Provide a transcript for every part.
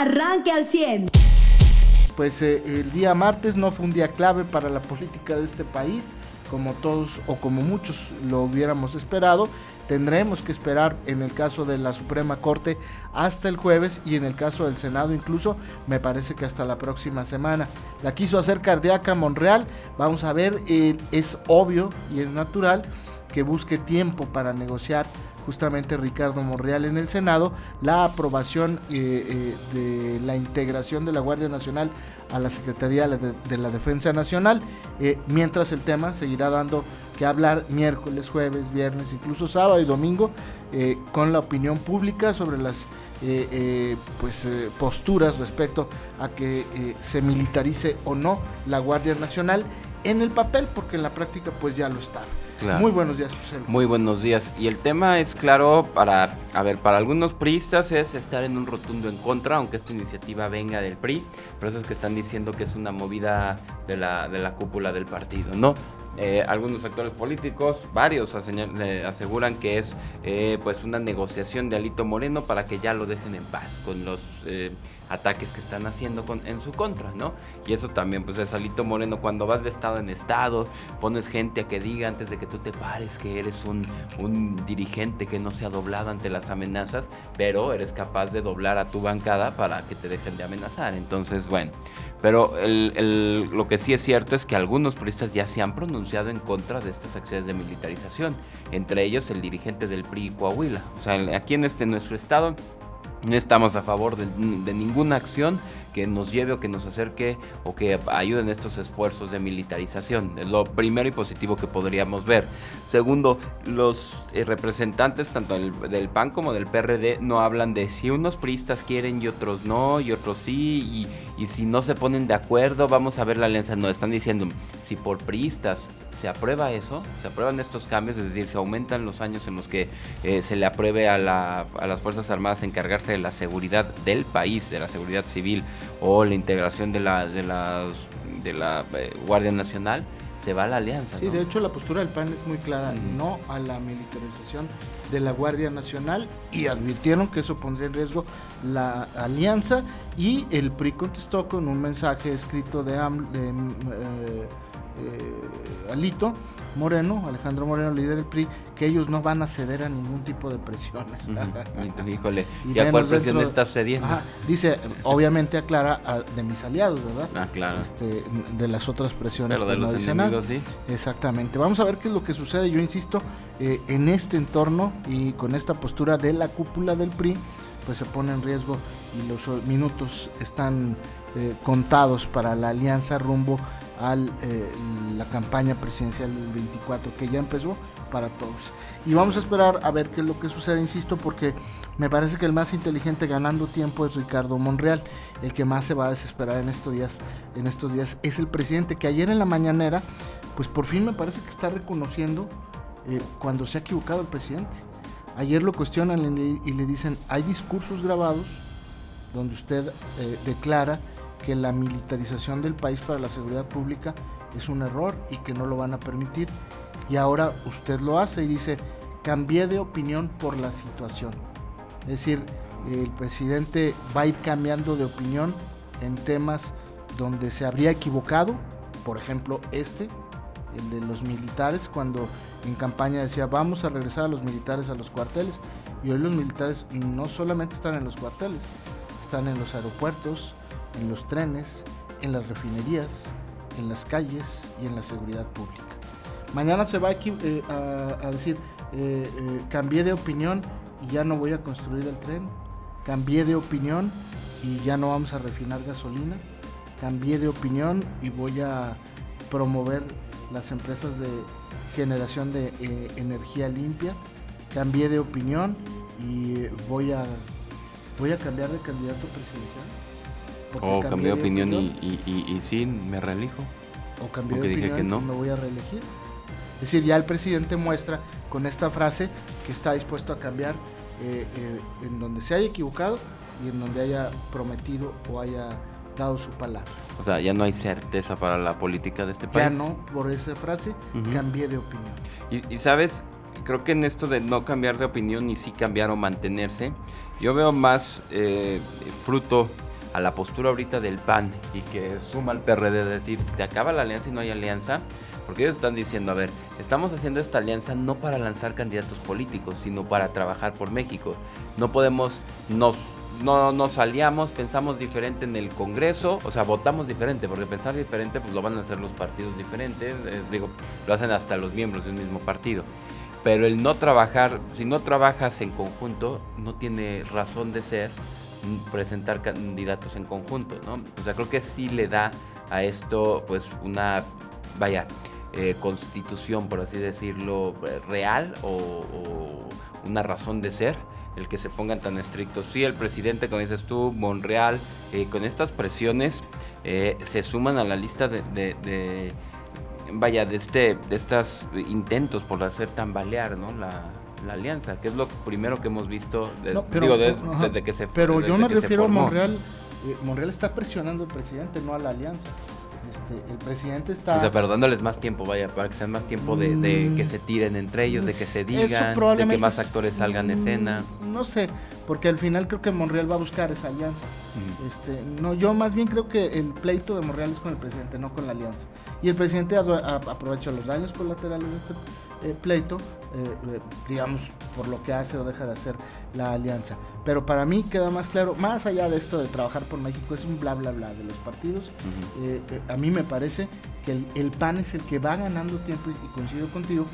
arranque al 100. Pues eh, el día martes no fue un día clave para la política de este país, como todos o como muchos lo hubiéramos esperado. Tendremos que esperar en el caso de la Suprema Corte hasta el jueves y en el caso del Senado incluso me parece que hasta la próxima semana. La quiso hacer cardíaca Monreal, vamos a ver, eh, es obvio y es natural que busque tiempo para negociar justamente Ricardo Monreal en el Senado la aprobación eh, eh, de la integración de la Guardia Nacional a la Secretaría de, la Defensa Nacional, mientras el tema seguirá dando que hablar miércoles, jueves, viernes, incluso sábado y domingo eh, con la opinión pública sobre las eh, eh, pues, posturas respecto a que se militarice o no la Guardia Nacional en el papel, porque en la práctica pues ya lo Muy buenos días, José. Muy buenos días. Y el tema es claro para, a ver, para algunos priistas es estar en un rotundo en contra, aunque esta iniciativa venga del PRI, pero eso es que están diciendo que es una movida de la, de la cúpula del partido, ¿no? Eh, algunos sectores políticos, varios aseguran que es eh, pues una negociación de Alito Moreno para que ya lo dejen en paz con los eh, ataques que están haciendo con, en su contra, ¿no? Y eso también pues es Alito Moreno, cuando vas de estado en estado, pones gente a que diga antes de que tú te pares que eres un, un dirigente que no se ha doblado ante las amenazas, pero eres capaz de doblar a tu bancada para que te dejen de amenazar. Entonces, bueno, pero lo que sí es cierto es que algunos puristas ya se han pronunciado en contra de estas acciones de militarización, entre ellos el dirigente del PRI Coahuila. O sea, aquí en este nuestro estado no estamos a favor de, ninguna acción que nos lleve o que nos acerque o que ayude en estos esfuerzos de militarización. Es lo primero y positivo que podríamos ver. Segundo, los eh, representantes tanto del, PAN como del PRD no hablan de si unos priistas quieren y otros no, y otros sí, y, si no se ponen de acuerdo, vamos a ver la alianza. No, están diciendo, si por priistas se aprueba eso, se aprueban estos cambios, es decir, se aumentan los años en los que eh, se le apruebe a, las Fuerzas Armadas encargarse de la seguridad del país, de la seguridad civil o la integración de la, de las, de la eh, Guardia Nacional, se va a la alianza. Sí, de hecho la postura del PAN es muy clara, no a la militarización de la Guardia Nacional y advirtieron que eso pondría en riesgo la alianza y el PRI contestó con un mensaje escrito de, de eh, eh, Alito Moreno, Alejandro Moreno, líder del PRI, que ellos no van a ceder a ningún tipo de presiones. Híjole, ¿y a cuál presión está cediendo? dice, obviamente aclara de mis aliados, ¿verdad? Ah, claro. Este, de las otras presiones. Pero de los enemigos, sí. Exactamente. Vamos a ver qué es lo que sucede. Yo insisto, eh, en este entorno y con esta postura de la cúpula del PRI, pues se pone en riesgo y los minutos están eh, contados para la alianza rumbo a eh, la campaña presidencial del 24 que ya empezó para todos. Y vamos a esperar a ver qué es lo que sucede, insisto, porque me parece que el más inteligente ganando tiempo es Ricardo Monreal. El que más se va a desesperar en estos días, en estos días es el presidente, que ayer en la mañanera, pues por fin me parece que está reconociendo eh, cuando se ha equivocado el presidente. Ayer lo cuestionan y le dicen, hay discursos grabados donde usted eh, declara que la militarización del país para la seguridad pública es un error y que no lo van a permitir. Y ahora usted lo hace y dice, cambié de opinión por la situación. Es decir, el presidente va a ir cambiando de opinión en temas donde se habría equivocado, por ejemplo este, el de los militares, cuando en campaña decía vamos a regresar a los militares a los cuarteles, y hoy los militares no solamente están en los cuarteles, están en los aeropuertos, en los trenes, en las refinerías, en las calles y en la seguridad pública. Mañana se va eh, a, decir, eh, eh, cambié de opinión y ya no voy a construir el tren, cambié de opinión y ya no vamos a refinar gasolina, cambié de opinión y voy a promover las empresas de generación de energía limpia, cambié de opinión y voy a, voy a cambiar de candidato presidencial o cambié de opinión, y, y, sí, me reelijo. O cambié de opinión que no. me voy a reelegir. Es decir, ya el presidente muestra con esta frase que está dispuesto a cambiar eh, eh, en donde se haya equivocado y en donde haya prometido o haya dado su palabra. O sea, ya no hay certeza para la política de este país. Ya no, por esa frase, cambié de opinión. Y, y, sabes, creo que en esto de no cambiar de opinión y sí cambiar o mantenerse, yo veo más eh, fruto a la postura ahorita del PAN y que suma al PRD de decir, se acaba la alianza y no hay alianza, porque ellos están diciendo, a ver, estamos haciendo esta alianza no para lanzar candidatos políticos, sino para trabajar por México. No podemos, nos, no nos aliamos, pensamos diferente en el Congreso, o sea, votamos diferente, porque pensar diferente pues lo van a hacer los partidos diferentes, eh, digo, lo hacen hasta los miembros de un mismo partido. Pero el no trabajar, si no trabajas en conjunto, no tiene razón de ser presentar candidatos en conjunto, ¿no? O sea, creo que sí le da a esto, pues, una, vaya, eh, constitución, por así decirlo, real o, una razón de ser el que se pongan tan estrictos. Sí, el presidente, como dices tú, Monreal, eh, con estas presiones eh, se suman a la lista de vaya, de este, de estos intentos por hacer tambalear, ¿no? La, alianza, que es lo primero que hemos visto digo, desde que se Pero yo me refiero a Monreal, eh, Monreal está presionando al presidente, no a la alianza. Este, el presidente está... O sea, pero dándoles más tiempo, vaya, para que sean más tiempo de, mm, que se tiren entre ellos, de que se digan, de que más actores salgan de escena. Mm, no sé, porque al final creo que Monreal va a buscar esa alianza. este, no, yo más bien creo que el pleito de Monreal es con el presidente, no con la alianza. Y el presidente aprovecha los daños colaterales de este eh, pleito, eh, eh, digamos, por lo que hace o deja de hacer la alianza. Pero para mí queda más claro, más allá de esto de trabajar por México, es un bla, bla, bla de los partidos. a mí me parece que el, PAN es el que va ganando tiempo y, coincido contigo.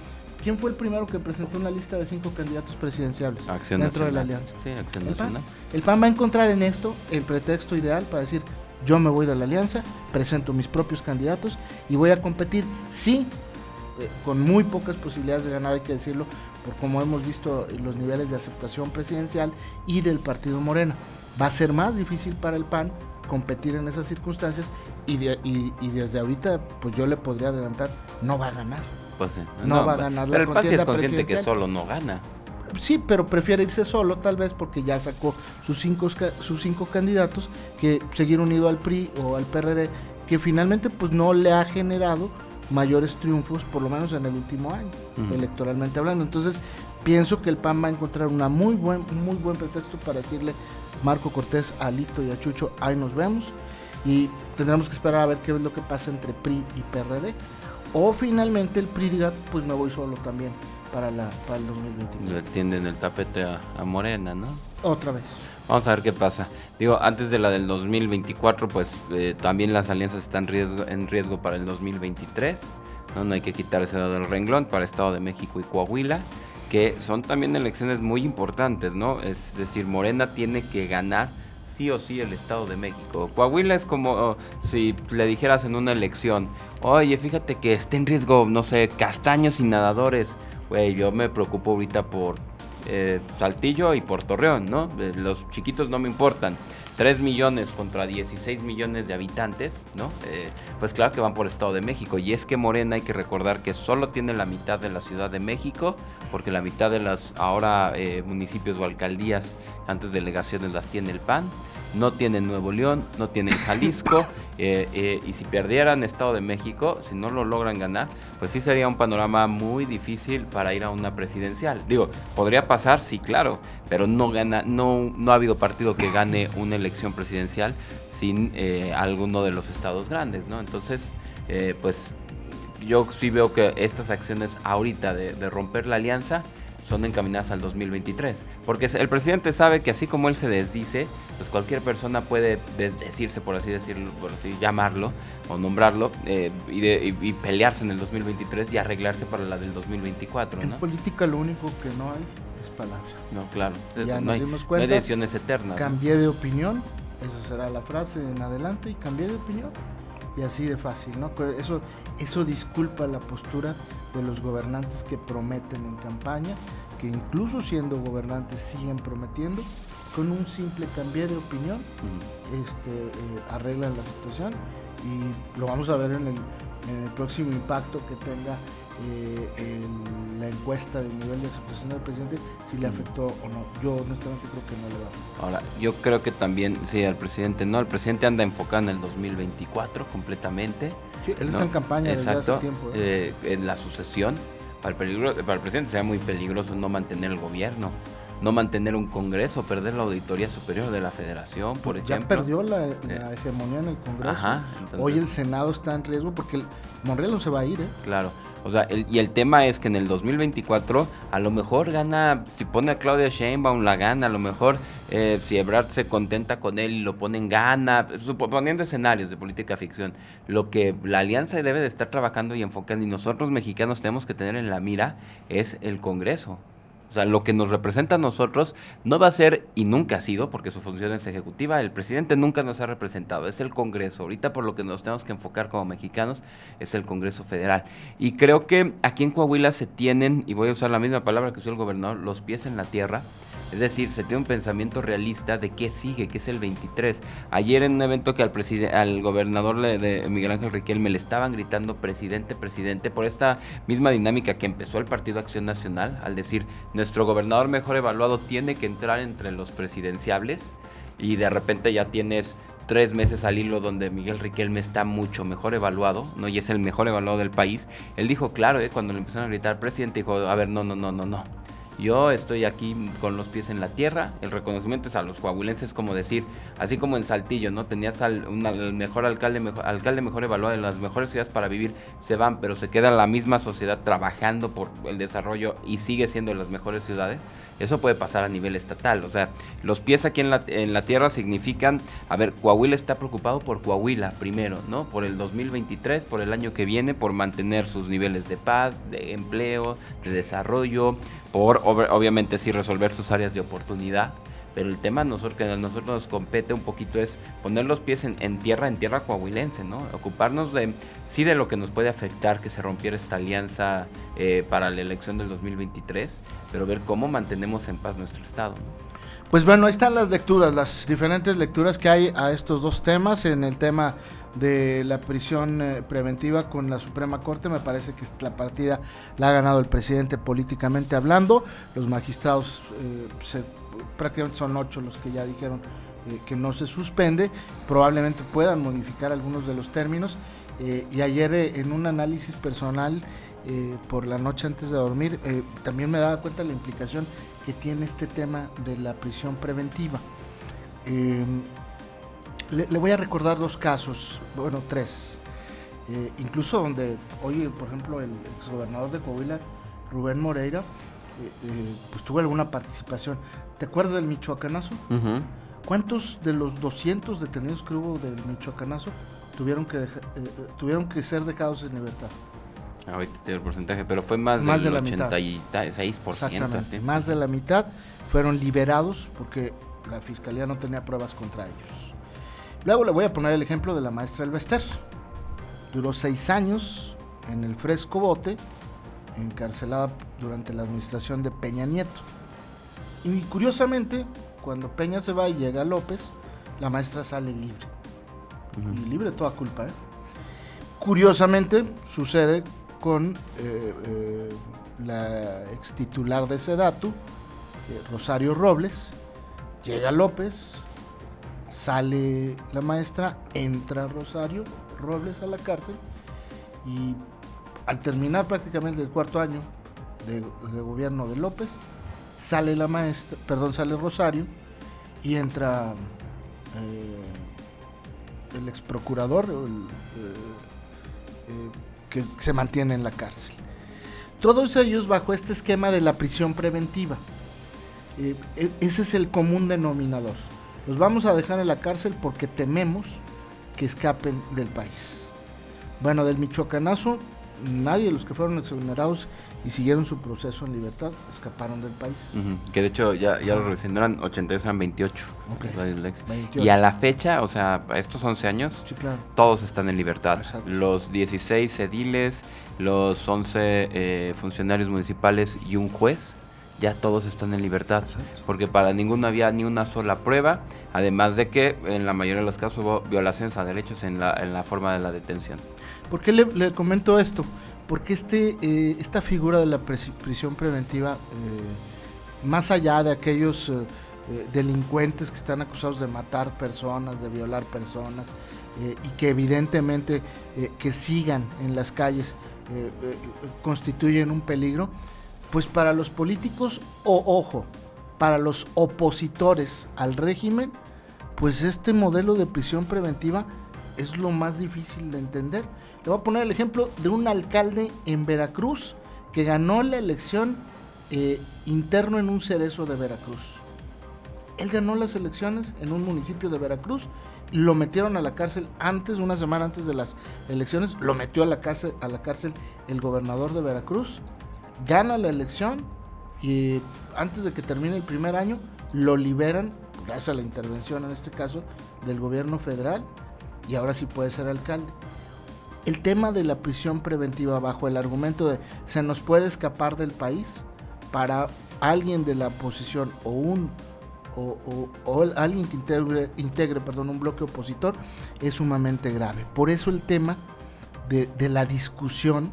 ¿Quién fue el primero que presentó una lista de cinco candidatos presidenciales dentro de la alianza? Sí, Acción el PAN. el PAN va a encontrar en esto el pretexto ideal para decir, yo me voy de la alianza, presento mis propios candidatos y voy a competir, sí, eh, con muy pocas posibilidades de ganar, hay que decirlo, por como hemos visto los niveles de aceptación presidencial y del partido Morena. Va a ser más difícil para el PAN competir en esas circunstancias y, y, desde ahorita pues yo le podría adelantar, no va a ganar. Pues, no, va a ganar la Pero el PAN sí es consciente que solo no gana. Sí, pero prefiere irse solo, tal vez porque ya sacó sus cinco, sus cinco candidatos, que seguir unido al PRI o al PRD, que finalmente pues no le ha generado mayores triunfos, por lo menos en el último año, electoralmente hablando. Entonces, pienso que el PAN va a encontrar una muy buen, muy buen pretexto para decirle Marco Cortés, a Alito y a Chucho, ahí nos vemos. Y tendremos que esperar a ver qué es lo que pasa entre PRI y PRD. O finalmente el PRI diga, pues me voy solo también para, la, para el 2021. Le tienden el tapete a, Morena, ¿no? Otra vez. Vamos a ver qué pasa. Digo, antes de la del 2024, pues eh, también las alianzas están riesgo, en riesgo para el 2023. ¿no? no hay que quitarse del renglón para Estado de México y Coahuila, que son también elecciones muy importantes, ¿no? Es decir, Morena tiene que ganar sí o sí el Estado de México. Coahuila es como oh, si le dijeras en una elección, oye, fíjate que está en riesgo, no sé, castaños y nadadores güey, yo me preocupo ahorita por eh, Saltillo y por Torreón, ¿no? Eh, los chiquitos no me importan. 3 millones contra 16 millones de habitantes, ¿no? Eh, pues claro que van por Estado de México. Y es que Morena hay que recordar que solo tiene la mitad de la Ciudad de México, porque la mitad de las ahora municipios o alcaldías, antes delegaciones, las tiene el PAN no tienen Nuevo León, no tienen Jalisco, eh, eh, y si perdieran Estado de México, si no lo logran ganar, pues sí sería un panorama muy difícil para ir a una presidencial. Digo, podría pasar, sí, claro, pero no gana, no, no ha habido partido que gane una elección presidencial sin eh, alguno de los estados grandes, ¿no? Entonces, pues yo sí veo que estas acciones ahorita de romper la alianza, son encaminadas al 2023. Porque el presidente sabe que así como él se desdice, pues cualquier persona puede desdecirse, por así decirlo, por así llamarlo o nombrarlo, eh, y, pelearse en el 2023 y arreglarse para la del 2024. En política lo único que no hay es palabra. No, claro. Ya no, nos dimos cuenta, decisiones eternas. Cambié de opinión, esa será la frase en adelante, y cambié de opinión. Y así de fácil, ¿no? Eso, eso disculpa la postura de los gobernantes que prometen en campaña, que incluso siendo gobernantes siguen prometiendo, con un simple cambio de opinión, este, eh, arreglan la situación y lo vamos a ver en el, en el próximo impacto que tenga eh, la encuesta del nivel de aceptación del presidente, si le afectó o no. Yo honestamente creo que no le va a afectar. Ahora, yo creo que también, sí, al presidente no, el presidente anda enfocado en el 2024 completamente. Sí, él está en campaña desde hace tiempo. ¿eh? Eh, en la sucesión, para el, peligro, para el presidente sería muy peligroso no mantener el gobierno. No mantener un Congreso, perder la Auditoría Superior de la Federación, por ejemplo. Ya perdió la, hegemonía en el Congreso. Hoy el Senado está en riesgo porque el Monreal no se va a ir. ¿eh? Claro. O sea, y el tema es que en el 2024 a lo mejor gana, si pone a Claudia Sheinbaum la gana, a lo mejor eh, si Ebrard se contenta con él y lo pone en gana, suponiendo escenarios de política ficción, lo que la alianza debe de estar trabajando y enfocando y nosotros mexicanos tenemos que tener en la mira es el Congreso. Sea, lo que nos representa a nosotros no va a ser y nunca ha sido, porque su función es ejecutiva, el presidente nunca nos ha representado, es el Congreso. Ahorita por lo que nos tenemos que enfocar como mexicanos es el Congreso Federal. Y creo que aquí en Coahuila se tienen, y voy a usar la misma palabra que usó el gobernador, los pies en la tierra es decir, se tiene un pensamiento realista de qué sigue, qué es el 23. Ayer en un evento que al, al gobernador de, Miguel Ángel Riquelme le estaban gritando presidente, presidente, por esta misma dinámica que empezó el Partido Acción Nacional, al decir, nuestro gobernador mejor evaluado tiene que entrar entre los presidenciables y de repente ya tienes tres meses al hilo donde Miguel Riquelme está mucho mejor evaluado, ¿no? Y es el mejor evaluado del país. Él dijo, claro, ¿eh? cuando le empezaron a gritar presidente, dijo, a ver, no, no, no, no, no. Yo estoy aquí con los pies en la tierra. El reconocimiento es a los coahuilenses, como decir, así como en Saltillo, ¿no? Tenías al el mejor alcalde, mejor, alcalde mejor evaluado en las mejores ciudades para vivir, se van, pero se queda la misma sociedad trabajando por el desarrollo y sigue siendo las mejores ciudades. Eso puede pasar a nivel estatal. O sea, los pies aquí en la, en la tierra significan, a ver, Coahuila está preocupado por Coahuila primero, ¿no? Por el 2023, por el año que viene, por mantener sus niveles de paz, de empleo, de desarrollo, por obviamente sí resolver sus áreas de oportunidad. Pero el tema nosotros, que a nosotros nos compete un poquito es poner los pies en, tierra, en tierra coahuilense, ¿no? Ocuparnos de, sí, de lo que nos puede afectar que se rompiera esta alianza eh, para la elección del 2023, pero ver cómo mantenemos en paz nuestro Estado. Pues bueno, ahí están las lecturas, las diferentes lecturas que hay a estos dos temas. En el tema de la prisión eh, preventiva con la Suprema Corte, me parece que la partida la ha ganado el presidente políticamente hablando. Los magistrados eh, prácticamente son ocho los que ya dijeron eh, que no se suspende. Probablemente puedan modificar algunos de los términos. y ayer en un análisis personal por la noche antes de dormir, también me daba cuenta la implicación que tiene este tema de la prisión preventiva. Le, voy a recordar dos casos, bueno, tres. Eh, incluso donde hoy, por ejemplo, el exgobernador de Coahuila, Rubén Moreira, pues tuvo alguna participación. ¿Te acuerdas del Michoacanazo? ¿Cuántos de los 200 detenidos que hubo del Michoacanazo tuvieron que, tuvieron que ser dejados en libertad? Ahorita tiene el porcentaje, pero fue más, más del de 86%. Exactamente, más de la mitad fueron liberados porque la fiscalía no tenía pruebas contra ellos. Luego le voy a poner el ejemplo de la maestra Elvester. Duró seis años en el fresco bote, encarcelada durante la administración de Peña Nieto. Y curiosamente, cuando Peña se va y llega López, la maestra sale libre. Y libre de toda culpa. ¿eh? Curiosamente, sucede con eh, eh, la ex titular de Sedatu, Rosario Robles. Llega López, sale la maestra, entra Rosario Robles a la cárcel y al terminar prácticamente el cuarto año de, gobierno de López, sale la maestra, perdón, sale Rosario y entra el ex procurador, el, que se mantiene en la cárcel. Todos ellos bajo este esquema de la prisión preventiva. Eh, e, ese es el común denominador. Los vamos a dejar en la cárcel porque tememos que escapen del país. Bueno, del Michoacanazo, nadie de los que fueron exonerados y siguieron su proceso en libertad escaparon del país. Que de hecho ya, ya lo recién eran 80, eran 28. Y a la fecha, o sea, estos 11 años, todos están en libertad. Los 16 ediles, los 11 eh, funcionarios municipales y un juez ya todos están en libertad, porque para ninguno había ni una sola prueba, además de que en la mayoría de los casos hubo violaciones a derechos en la, en la forma de la detención. ¿Por qué le comento esto? porque este, eh, esta figura de la prisión preventiva, eh, más allá de aquellos eh, delincuentes que están acusados de matar personas, de violar personas, y que evidentemente que sigan en las calles constituyen un peligro, pues para los políticos, o ojo, para los opositores al régimen, pues este modelo de prisión preventiva es lo más difícil de entender. Le voy a poner el ejemplo de un alcalde en Veracruz que ganó la elección eh, interno en un cerezo de Veracruz. Él ganó las elecciones en un municipio de Veracruz y lo metieron a la cárcel antes, una semana antes de las elecciones, lo metió a la a la cárcel el gobernador de Veracruz, gana la elección y antes de que termine el primer año lo liberan, gracias a la intervención en este caso del gobierno federal y ahora sí puede ser alcalde. El tema de la prisión preventiva bajo el argumento de se nos puede escapar del país para alguien de la oposición o un o, alguien que integre, integre perdón, un bloque opositor es sumamente grave. Por eso el tema de, de la discusión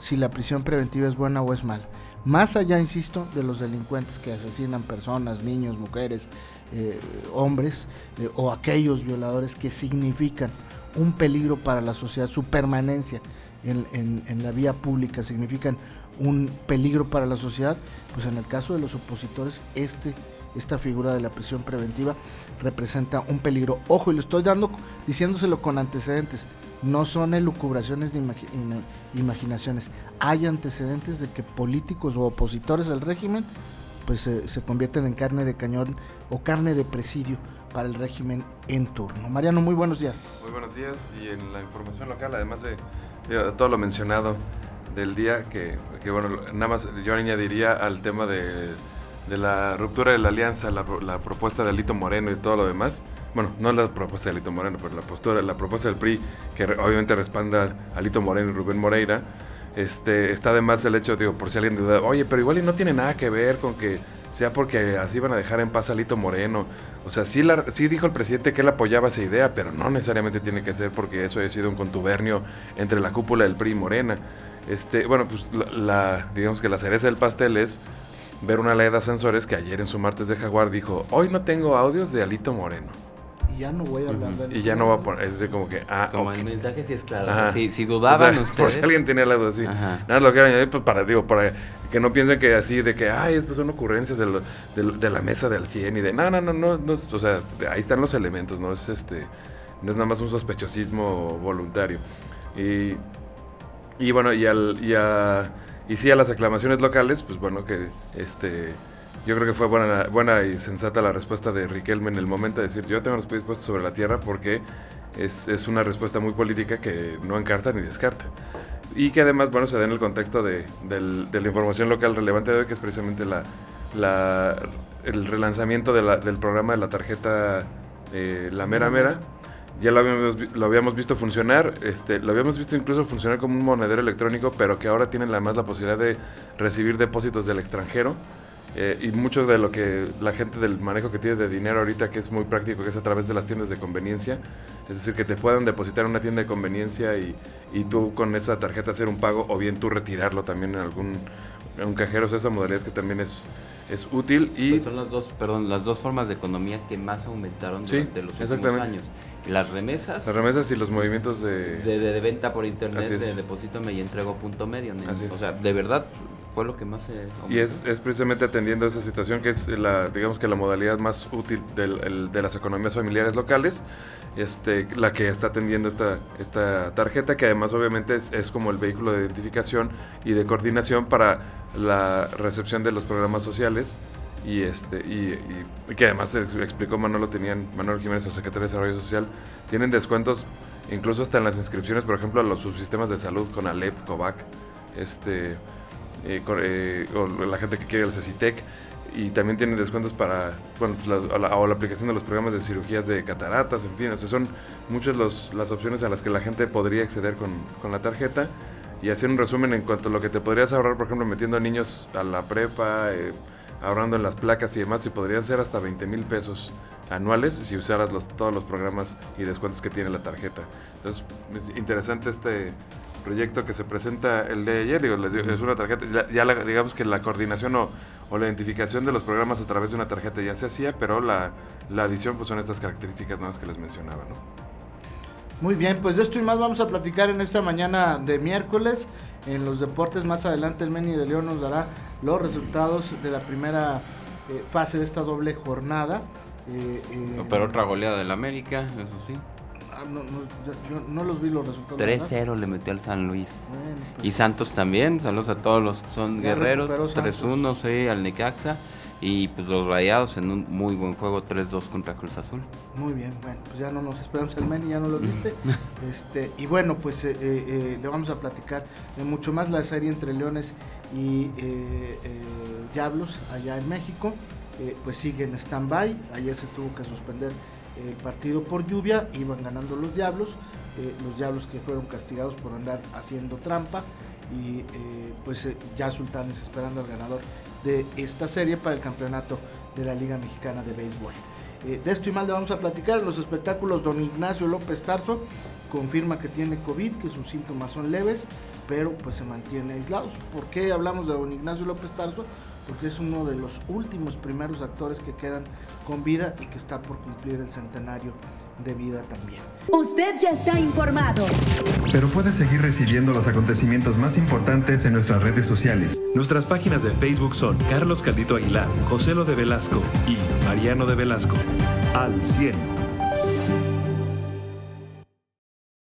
si la prisión preventiva es buena o es mala. Más allá, insisto, de los delincuentes que asesinan personas, niños, mujeres, eh, hombres eh, o aquellos violadores que significan un peligro para la sociedad, su permanencia en, en, la vía pública significan un peligro para la sociedad, pues en el caso de los opositores, este, esta figura de la prisión preventiva representa un peligro. Ojo, y lo estoy dando diciéndoselo con antecedentes no son elucubraciones ni imaginaciones. Hay antecedentes de que políticos o opositores al régimen pues se convierten en carne de cañón o carne de presidio para el régimen en turno. Mariano, muy buenos días. Muy buenos días y en la información local, además de, todo lo mencionado del día, que, bueno, nada más yo añadiría al tema de, la ruptura de la alianza, la, la propuesta de Alito Moreno y todo lo demás bueno, no la propuesta de Alito Moreno, pero la postura, la propuesta del PRI, que obviamente respalda a Alito Moreno y Rubén Moreira, este, está además el hecho, digo, por si alguien duda, oye, pero igual y no tiene nada que ver con que sea porque así van a dejar en paz a Alito Moreno. O sea, sí, la, sí dijo el presidente que él apoyaba esa idea, pero no necesariamente tiene que ser porque eso haya sido un contubernio entre la cúpula del PRI y Morena. Este, bueno, pues la, digamos que la cereza del pastel es ver una ley de ascensores que ayer en su martes de Jaguar dijo, hoy no tengo audios de Alito Moreno ya no voy a hablar de Y ya no va a poner, es como que, ah, Como el mensaje sí es claro. si, si, dudaban ustedes. Por si alguien tenía algo así. Nada, lo que añadir, pues para, digo, para que no piensen que así, de que, ay, estas son ocurrencias de, de, la mesa del 100 y de, no, no, no, no, no, o sea, ahí están los elementos, no es este, no es nada más un sospechosismo voluntario. Y, y bueno, y al, y a, y sí a las aclamaciones locales, pues bueno, que este yo creo que fue buena, y sensata la respuesta de Riquelme en el momento de decir, yo tengo los pies puestos sobre la tierra porque es, es, una respuesta muy política que no encarta ni descarta. Y que además, bueno, se da en el contexto de, del, de la información local relevante de hoy, que es precisamente la, la, el relanzamiento de del programa de la tarjeta eh, La Mera Mera. Ya lo habíamos, lo habíamos visto funcionar, este, lo habíamos visto incluso funcionar como un monedero electrónico, pero que ahora tienen además la posibilidad de recibir depósitos del extranjero eh, y mucho de lo que la gente del manejo que tiene de dinero ahorita, que es muy práctico, que es a través de las tiendas de conveniencia, es decir, que te puedan depositar en una tienda de conveniencia y, y tú con esa tarjeta hacer un pago o bien tú retirarlo también en algún un cajero, o esa modalidad que también es, es útil. Y pues son las dos, perdón, las dos formas de economía que más aumentaron durante los últimos años. Las remesas. Las remesas y los movimientos de... De, venta por internet, de depósito y entrego punto medio. o sea, de verdad, fue lo que más se Y es, es, precisamente atendiendo esa situación que es la, digamos que la modalidad más útil del, de las economías familiares locales, este, la que está atendiendo esta, esta tarjeta, que además obviamente es, es como el vehículo de identificación y de coordinación para la recepción de los programas sociales y este y, que además explicó Manolo tenían Manuel Jiménez el secretario de Desarrollo Social tienen descuentos incluso hasta en las inscripciones por ejemplo a los subsistemas de salud con Alep Covac este eh, eh, o la gente que quiere el CECITEC. Y también tienen descuentos para, bueno, pues, la, la, o la aplicación de los programas de cirugías de cataratas, en fin, o son muchas los, las opciones a las que la gente podría acceder con, con, la tarjeta. Y hacer un resumen en cuanto a lo que te podrías ahorrar, por ejemplo, metiendo a niños a la prepa, eh, ahorrando en las placas y demás, y podrían ser hasta 20 mil pesos anuales si usaras los, todos los programas y descuentos que tiene la tarjeta. Entonces, es interesante este, proyecto que se presenta el de ayer, digo, es una tarjeta, ya, digamos que la coordinación o, la identificación de los programas a través de una tarjeta ya se hacía, pero la, la adición pues son estas características nuevas que les mencionaba, ¿no? Muy bien, pues de esto y más vamos a platicar en esta mañana de miércoles. En los deportes más adelante el Meni de León nos dará los resultados de la primera eh, fase de esta doble jornada. Eh, eh, Pero otra goleada del América, eso sí. Ah, no, no, yo- yo no los vi los resultados. ¿verdad? 3-0 le metió al San Luis. Bueno, pues, Y Santos también, saludos a todos los que son Ya guerreros. recuperó Santos. 3-1 sí, al Necaxa. Y pues los rayados en un muy buen juego, 3-2 contra Cruz Azul. Muy bien, bueno, pues ya no nos esperamos el Meni, ya no los viste. este, y bueno, pues eh, eh, eh, le vamos a platicar de mucho más la serie entre Leones y eh, eh, Diablos allá en México. Eh, pues sigue en stand-by. Ayer se tuvo que suspender el partido por lluvia, iban ganando los Diablos. eh, los Diablos que fueron castigados por andar haciendo trampa. Y eh, pues eh, ya Sultanes esperando al ganador de esta serie para el campeonato de la Liga Mexicana de Béisbol. Eh, de esto y más le vamos a platicar en los espectáculos. Don Ignacio López Tarso confirma que tiene COVID, que sus síntomas son leves, pero pues se mantiene aislado. ¿Por qué hablamos de Don Ignacio López Tarso? Porque es uno de los últimos primeros actores que quedan con vida y que está por cumplir el centenario de vida también. Usted ya está informado. Pero puede seguir recibiendo los acontecimientos más importantes en nuestras redes sociales. Nuestras páginas de Facebook son Carlos Caldito Aguilar, José Lo de Velasco y Mariano de Velasco. Al 100.